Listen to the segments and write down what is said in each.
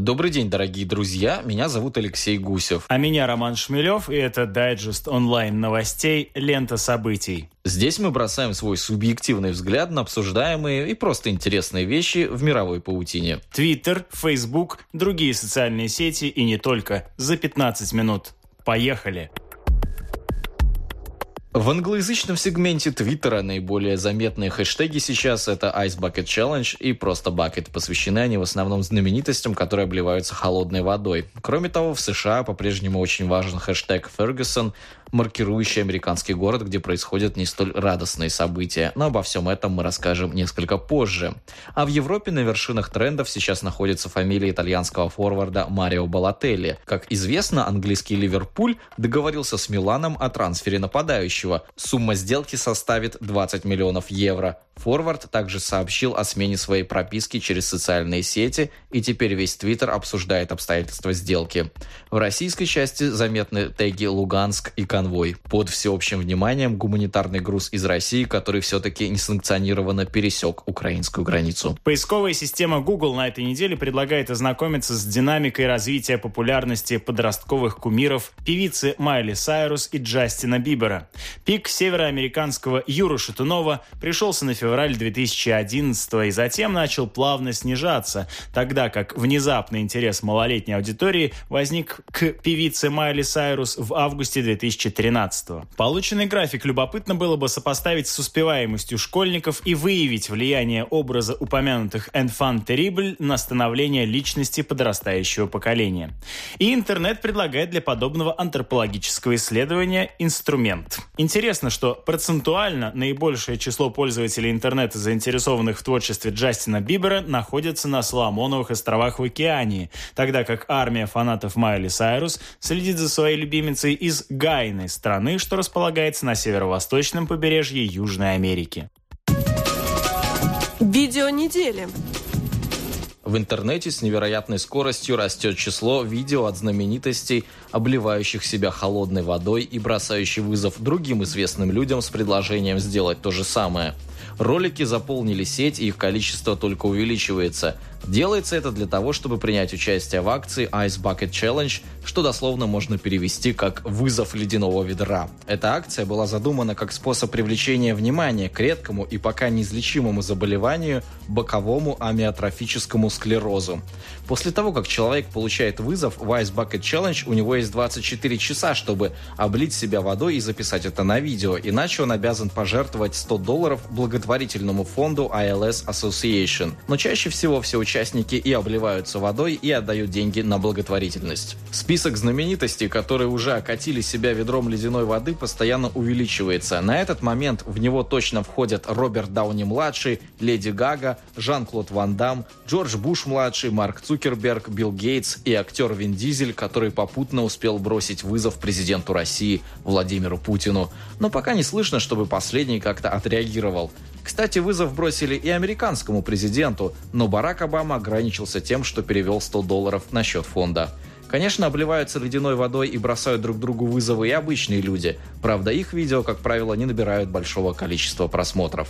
Добрый день, дорогие друзья. Меня зовут Алексей Гусев. А меня Роман Шмелев, и это дайджест онлайн новостей «Лента событий». Здесь мы бросаем свой субъективный взгляд на обсуждаемые и просто интересные вещи в мировой паутине. Твиттер, Фейсбук, другие социальные сети и не только. За 15 минут. Поехали! В англоязычном сегменте Твиттера наиболее заметные хэштеги сейчас это Ice Bucket Challenge и просто Bucket. Посвящены они в основном знаменитостям, которые обливаются холодной водой. Кроме того, в США по-прежнему очень важен хэштег Ferguson, маркирующий американский город, где происходят не столь радостные события. Но обо всем этом мы расскажем несколько позже. А в Европе на вершинах трендов сейчас находится фамилия итальянского форварда Марио Балателли. Как известно, английский Ливерпуль договорился с Миланом о трансфере нападающего. Сумма сделки составит 20 миллионов евро. Форвард также сообщил о смене своей прописки через социальные сети, и теперь весь Твиттер обсуждает обстоятельства сделки. В российской части заметны теги «Луганск» и «Конвой». Под всеобщим вниманием гуманитарный груз из России, который все-таки несанкционированно пересек украинскую границу. Поисковая система Google на этой неделе предлагает ознакомиться с динамикой развития популярности подростковых кумиров певицы Майли Сайрус и Джастина Бибера. Пик североамериканского Юру Шатунова пришелся на февраль февраль 2011 и затем начал плавно снижаться, тогда как внезапный интерес малолетней аудитории возник к певице Майли Сайрус в августе 2013. Полученный график любопытно было бы сопоставить с успеваемостью школьников и выявить влияние образа упомянутых «enfant terrible» на становление личности подрастающего поколения. И интернет предлагает для подобного антропологического исследования инструмент. Интересно, что процентуально наибольшее число пользователей интернета, заинтересованных в творчестве Джастина Бибера, находятся на Соломоновых островах в Океании, тогда как армия фанатов Майли Сайрус следит за своей любимицей из Гайны, страны, что располагается на северо-восточном побережье Южной Америки. Видео недели. В интернете с невероятной скоростью растет число видео от знаменитостей, обливающих себя холодной водой и бросающих вызов другим известным людям с предложением сделать то же самое – Ролики заполнили сеть, и их количество только увеличивается. Делается это для того, чтобы принять участие в акции Ice Bucket Challenge, что дословно можно перевести как «вызов ледяного ведра». Эта акция была задумана как способ привлечения внимания к редкому и пока неизлечимому заболеванию – боковому амиотрофическому склерозу. После того, как человек получает вызов в Ice Bucket Challenge, у него есть 24 часа, чтобы облить себя водой и записать это на видео, иначе он обязан пожертвовать 100 долларов благотворительному фонду ILS Association. Но чаще всего все участники и обливаются водой, и отдают деньги на благотворительность. Список знаменитостей, которые уже окатили себя ведром ледяной воды, постоянно увеличивается. На этот момент в него точно входят Роберт Дауни-младший, Леди Гага, Жан-Клод Ван Дам, Джордж Буш-младший, Марк Цукерберг, Билл Гейтс и актер Вин Дизель, который попутно успел бросить вызов президенту России Владимиру Путину. Но пока не слышно, чтобы последний как-то отреагировал. Кстати, вызов бросили и американскому президенту, но Барак Обама ограничился тем, что перевел 100 долларов на счет фонда. Конечно, обливаются ледяной водой и бросают друг другу вызовы и обычные люди. Правда, их видео, как правило, не набирают большого количества просмотров.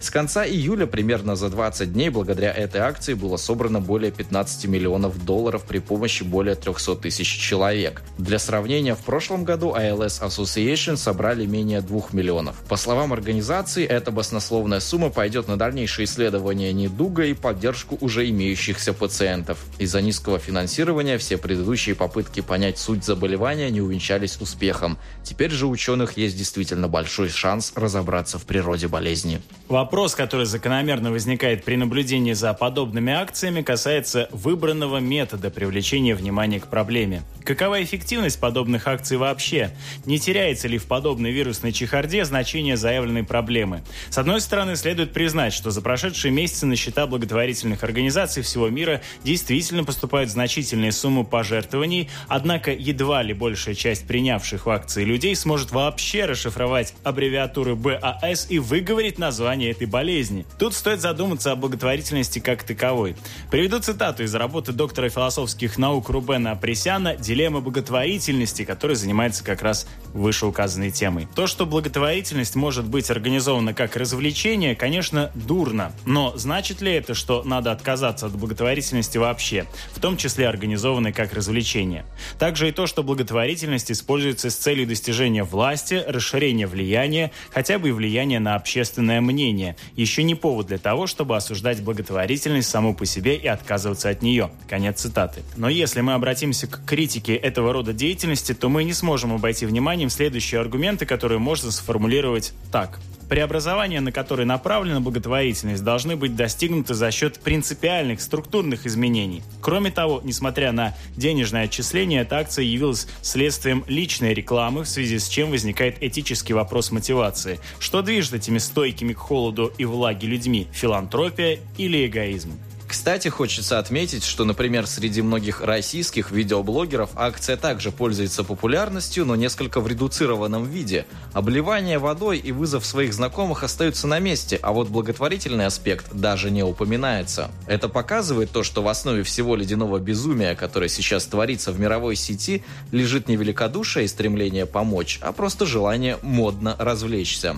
С конца июля, примерно за 20 дней, благодаря этой акции было собрано более 15 миллионов долларов при помощи более 300 тысяч человек. Для сравнения, в прошлом году ILS Association собрали менее 2 миллионов. По словам организации, эта баснословная сумма пойдет на дальнейшие исследования недуга и поддержку уже имеющихся пациентов. Из-за низкого финансирования все предыдущие попытки понять суть заболевания не увенчались успехом. Теперь же у ученых есть действительно большой шанс разобраться в природе болезни. Вопрос, который закономерно возникает при наблюдении за подобными акциями, касается выбранного метода привлечения внимания к проблеме. Какова эффективность подобных акций вообще? Не теряется ли в подобной вирусной чехарде значение заявленной проблемы? С одной стороны, следует признать, что за прошедшие месяцы на счета благотворительных организаций всего мира действительно поступают значительные суммы пожертвований, однако едва ли большая часть принявших в акции людей сможет вообще расшифровать аббревиатуры БАС и выговорить название этой болезни. Тут стоит задуматься о благотворительности как таковой. Приведу цитату из работы доктора философских наук Рубена Апресяна «Дилемма благотворительности», который занимается как раз вышеуказанной темой. То, что благотворительность может быть организована как развлечение, конечно, дурно. Но значит ли это, что надо отказаться от благотворительности вообще, в том числе организованной как развлечение? Также и то, что благотворительность используется с целью достижения власти, расширения влияния, хотя бы и влияния на общественное мнение, еще не повод для того, чтобы осуждать благотворительность саму по себе и отказываться от нее. Конец цитаты. Но если мы обратимся к критике этого рода деятельности, то мы не сможем обойти вниманием следующие аргументы, которые можно сформулировать так. Преобразования, на которые направлена благотворительность, должны быть достигнуты за счет принципиальных структурных изменений. Кроме того, несмотря на денежное отчисление, эта акция явилась следствием личной рекламы, в связи с чем возникает этический вопрос мотивации. Что движет этими стойкими к холоду и влаге людьми – филантропия или эгоизм? Кстати, хочется отметить, что, например, среди многих российских видеоблогеров акция также пользуется популярностью, но несколько в редуцированном виде. Обливание водой и вызов своих знакомых остаются на месте, а вот благотворительный аспект даже не упоминается. Это показывает то, что в основе всего ледяного безумия, которое сейчас творится в мировой сети, лежит не великодушие и стремление помочь, а просто желание модно развлечься.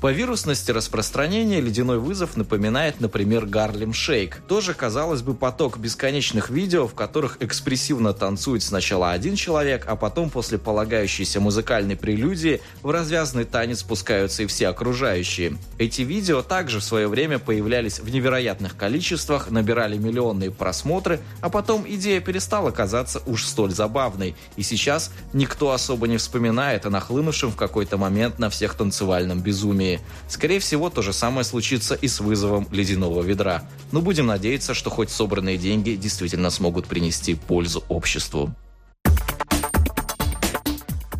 По вирусности распространения ледяной вызов напоминает, например, Гарлем Шейк. Тоже, казалось бы, поток бесконечных видео, в которых экспрессивно танцует сначала один человек, а потом после полагающейся музыкальной прелюдии в развязный танец спускаются и все окружающие. Эти видео также в свое время появлялись в невероятных количествах, набирали миллионные просмотры, а потом идея перестала казаться уж столь забавной. И сейчас никто особо не вспоминает о нахлынувшем в какой-то момент на всех танцевальном безумии. Скорее всего, то же самое случится и с вызовом ледяного ведра. Но будем надеяться, что хоть собранные деньги действительно смогут принести пользу обществу.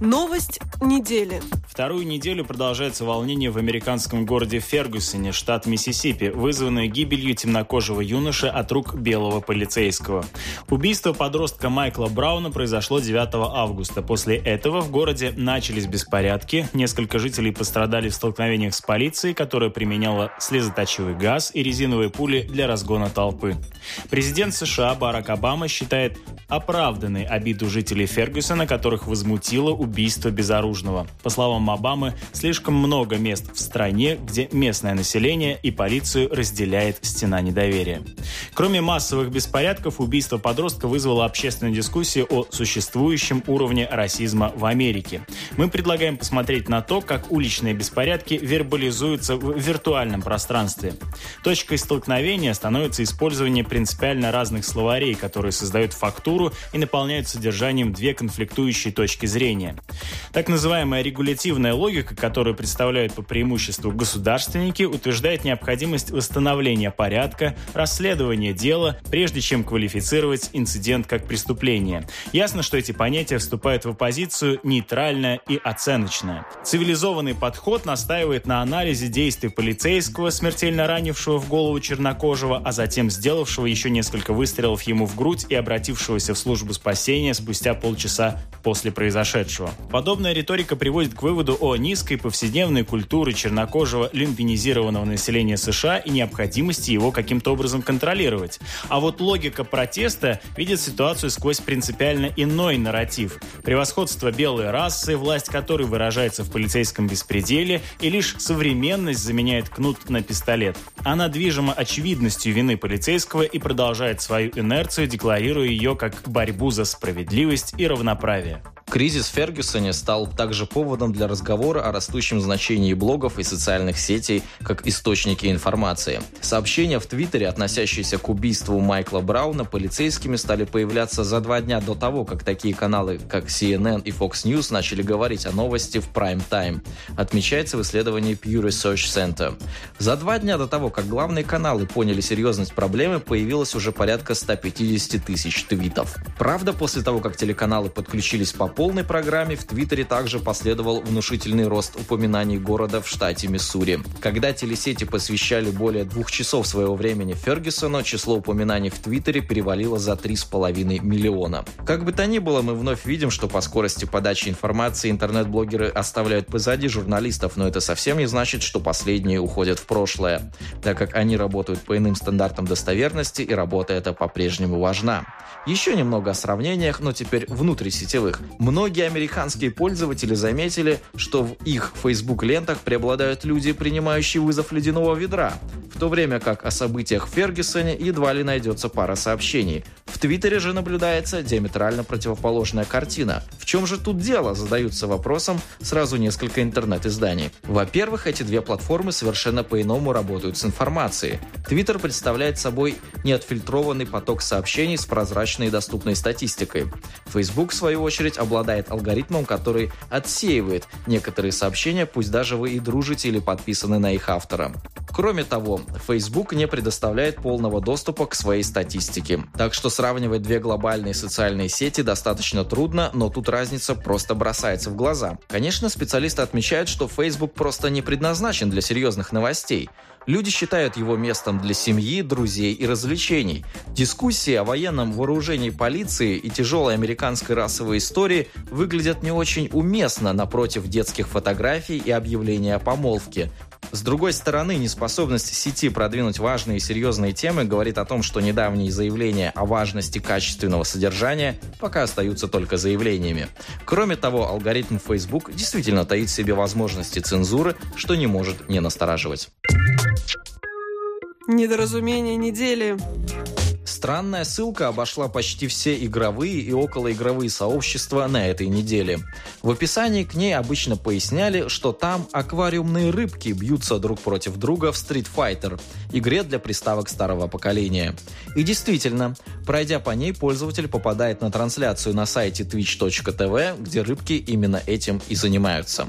Новость недели. Вторую неделю продолжается волнение в американском городе Фергюсоне, штат Миссисипи, вызванное гибелью темнокожего юноши от рук белого полицейского. Убийство подростка Майкла Брауна произошло 9 августа. После этого в городе начались беспорядки. Несколько жителей пострадали в столкновениях с полицией, которая применяла слезоточивый газ и резиновые пули для разгона толпы. Президент США Барак Обама считает оправданной обиду жителей Фергюсона, которых возмутило убийство убийство безоружного. По словам Обамы, слишком много мест в стране, где местное население и полицию разделяет стена недоверия. Кроме массовых беспорядков, убийство подростка вызвало общественную дискуссию о существующем уровне расизма в Америке. Мы предлагаем посмотреть на то, как уличные беспорядки вербализуются в виртуальном пространстве. Точкой столкновения становится использование принципиально разных словарей, которые создают фактуру и наполняют содержанием две конфликтующие точки зрения. Так называемая регулятивная логика, которую представляют по преимуществу государственники, утверждает необходимость восстановления порядка, расследования дела, прежде чем квалифицировать инцидент как преступление. Ясно, что эти понятия вступают в оппозицию нейтральное и оценочное. Цивилизованный подход настаивает на анализе действий полицейского, смертельно ранившего в голову чернокожего, а затем сделавшего еще несколько выстрелов ему в грудь и обратившегося в службу спасения спустя полчаса после произошедшего. Подобная риторика приводит к выводу о низкой повседневной культуре чернокожего люмпинизированного населения США и необходимости его каким-то образом контролировать. А вот логика протеста видит ситуацию сквозь принципиально иной нарратив. Превосходство белой расы, власть которой выражается в полицейском беспределе, и лишь современность заменяет кнут на пистолет. Она движима очевидностью вины полицейского и продолжает свою инерцию, декларируя ее как борьбу за справедливость и равноправие. Кризис в Фергюсоне стал также поводом для разговора о растущем значении блогов и социальных сетей как источники информации. Сообщения в Твиттере, относящиеся к убийству Майкла Брауна, полицейскими стали появляться за два дня до того, как такие каналы, как CNN и Fox News, начали говорить о новости в прайм-тайм, отмечается в исследовании Pew Research Center. За два дня до того, как главные каналы поняли серьезность проблемы, появилось уже порядка 150 тысяч твитов. Правда, после того, как телеканалы подключились по полной программе в Твиттере также последовал внушительный рост упоминаний города в штате Миссури. Когда телесети посвящали более двух часов своего времени Фергюсону, число упоминаний в Твиттере перевалило за 3,5 миллиона. Как бы то ни было, мы вновь видим, что по скорости подачи информации интернет-блогеры оставляют позади журналистов, но это совсем не значит, что последние уходят в прошлое, так как они работают по иным стандартам достоверности и работа эта по-прежнему важна. Еще немного о сравнениях, но теперь внутрисетевых. Многие американские пользователи заметили, что в их Facebook-лентах преобладают люди, принимающие вызов ледяного ведра, в то время как о событиях в Фергюсоне едва ли найдется пара сообщений. Твиттере же наблюдается диаметрально противоположная картина. В чем же тут дело, задаются вопросом сразу несколько интернет-изданий. Во-первых, эти две платформы совершенно по-иному работают с информацией. Твиттер представляет собой неотфильтрованный поток сообщений с прозрачной и доступной статистикой. Facebook, в свою очередь, обладает алгоритмом, который отсеивает некоторые сообщения, пусть даже вы и дружите или подписаны на их автора. Кроме того, Facebook не предоставляет полного доступа к своей статистике. Так что сравнивать две глобальные социальные сети достаточно трудно, но тут разница просто бросается в глаза. Конечно, специалисты отмечают, что Facebook просто не предназначен для серьезных новостей. Люди считают его местом для семьи, друзей и развлечений. Дискуссии о военном вооружении полиции и тяжелой американской расовой истории выглядят не очень уместно напротив детских фотографий и объявления о помолвке. С другой стороны, неспособность сети продвинуть важные и серьезные темы говорит о том, что недавние заявления о важности качественного содержания пока остаются только заявлениями. Кроме того, алгоритм Facebook действительно таит в себе возможности цензуры, что не может не настораживать. Недоразумение недели. Странная ссылка обошла почти все игровые и околоигровые сообщества на этой неделе. В описании к ней обычно поясняли, что там аквариумные рыбки бьются друг против друга в Street Fighter, игре для приставок старого поколения. И действительно, пройдя по ней, пользователь попадает на трансляцию на сайте twitch.tv, где рыбки именно этим и занимаются.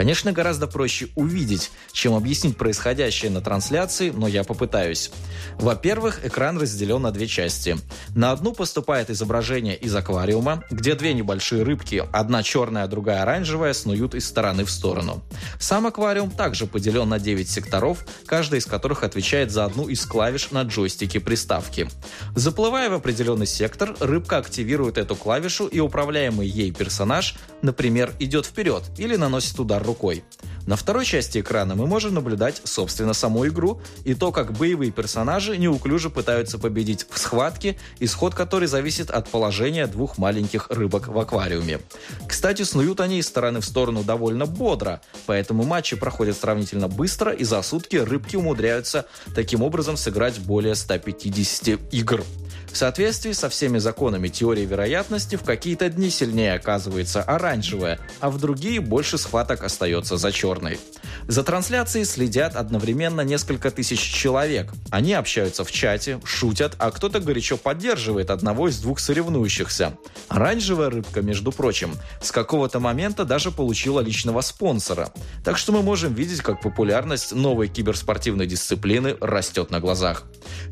Конечно, гораздо проще увидеть, чем объяснить происходящее на трансляции, но я попытаюсь. Во-первых, экран разделен на две части. На одну поступает изображение из аквариума, где две небольшие рыбки, одна черная, другая оранжевая, снуют из стороны в сторону. Сам аквариум также поделен на 9 секторов, каждый из которых отвечает за одну из клавиш на джойстике приставки. Заплывая в определенный сектор, рыбка активирует эту клавишу и управляемый ей персонаж, например, идет вперед или наносит удар рукой. На второй части экрана мы можем наблюдать, собственно, саму игру и то, как боевые персонажи неуклюже пытаются победить в схватке, исход которой зависит от положения двух маленьких рыбок в аквариуме. Кстати, снуют они из стороны в сторону довольно бодро, поэтому матчи проходят сравнительно быстро, и за сутки рыбки умудряются таким образом сыграть более 150 игр. В соответствии со всеми законами теории вероятности в какие-то дни сильнее оказывается оранжевая, а в другие больше схваток остается за черной. За трансляцией следят одновременно несколько тысяч человек. Они общаются в чате, шутят, а кто-то горячо поддерживает одного из двух соревнующихся. Оранжевая рыбка, между прочим, с какого-то момента даже получила личного спонсора. Так что мы можем видеть, как популярность новой киберспортивной дисциплины растет на глазах.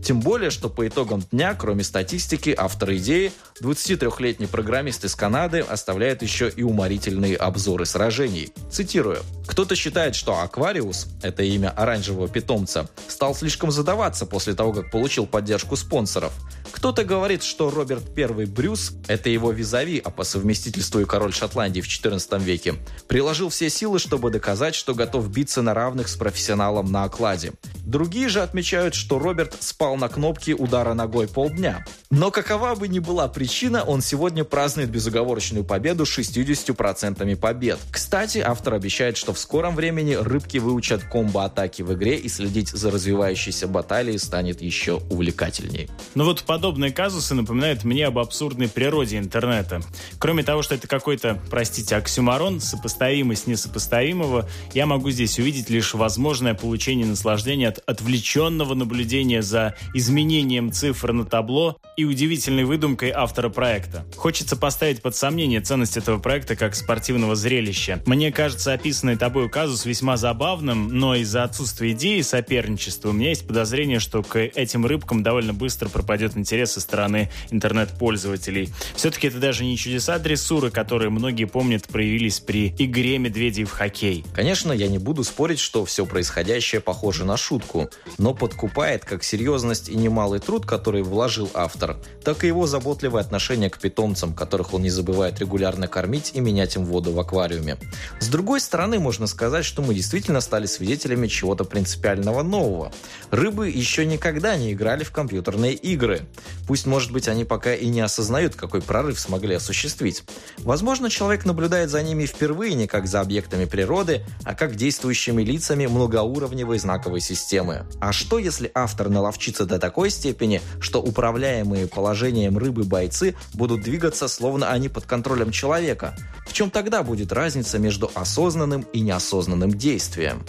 Тем более, что по итогам дня, кроме статистики, автор идеи, 23-летний программист из Канады, оставляет еще и уморительные обзоры сражений. Цитирую. «Кто-то считает, что Аквариус, это имя оранжевого питомца, стал слишком задаваться после того, как получил поддержку спонсоров. Кто-то говорит, что Роберт I Брюс, это его визави, а по совместительству и король Шотландии в XIV веке, приложил все силы, чтобы доказать, что готов биться на равных с профессионалом на окладе. Другие же отмечают, что Роберт спал на кнопке удара ногой полдня. Но какова бы ни была причина, он сегодня празднует безоговорочную победу с 60% побед. Кстати, автор обещает, что в скором времени рыбки выучат комбо-атаки в игре и следить за развивающейся баталией станет еще увлекательней. Но вот подобные казусы напоминают мне об абсурдной природе интернета. Кроме того, что это какой-то, простите, оксюмарон, сопоставимость несопоставимого, я могу здесь увидеть лишь возможное получение наслаждения от отвлеченного наблюдения за изменением цифр на табло и удивительной выдумкой автора проекта. Хочется поставить под сомнение ценность этого проекта как спортивного зрелища. Мне кажется, описанный тобой казус весьма забавным, но из-за отсутствия идеи соперничества у меня есть подозрение, что к этим рыбкам довольно быстро пропадет интерес со стороны интернет-пользователей. Все-таки это даже не чудеса дрессуры, которые многие помнят проявились при игре медведей в хоккей. Конечно, я не буду спорить, что все происходящее похоже на шутку, но подкупает как серьезность и немалый труд, который вложил автор, так и его заботливое отношение к питомцам, которых он не забывает регулярно кормить и менять им воду в аквариуме. С другой стороны, можно сказать, что мы действительно стали свидетелями чего-то принципиального нового. Рыбы еще никогда не играли в компьютерные игры. Пусть, может быть, они пока и не осознают, какой прорыв смогли осуществить. Возможно, человек наблюдает за ними впервые не как за объектами природы, а как действующими лицами многоуровневой знаковой системы. А что, если автор наловчится до такой степени, что управляемые положением рыбы бойцы будут двигаться, словно они под контролем человека? В чем тогда будет разница между осознанным и неосознанным действием?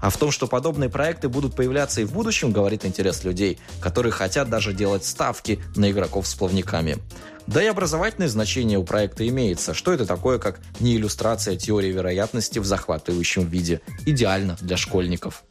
А в том, что подобные проекты будут появляться и в будущем, говорит интерес людей, которые хотят даже делать ставки на игроков с плавниками. Да и образовательное значение у проекта имеется. Что это такое, как не иллюстрация теории вероятности в захватывающем виде? Идеально для школьников.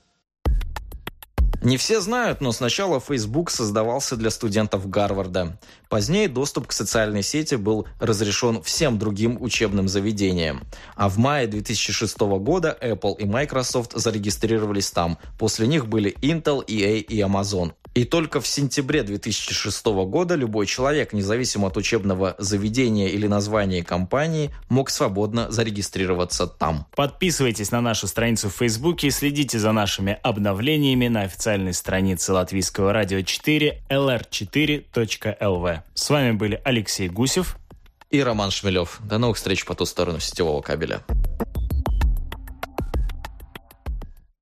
Не все знают, но сначала Facebook создавался для студентов Гарварда. Позднее доступ к социальной сети был разрешен всем другим учебным заведениям. А в мае 2006 года Apple и Microsoft зарегистрировались там. После них были Intel, EA и Amazon. И только в сентябре 2006 года любой человек, независимо от учебного заведения или названия компании, мог свободно зарегистрироваться там. Подписывайтесь на нашу страницу в Фейсбуке и следите за нашими обновлениями на официальной странице Латвийского радио 4 lr4.lv. С вами были Алексей Гусев и Роман Шмелев. До новых встреч по ту сторону сетевого кабеля.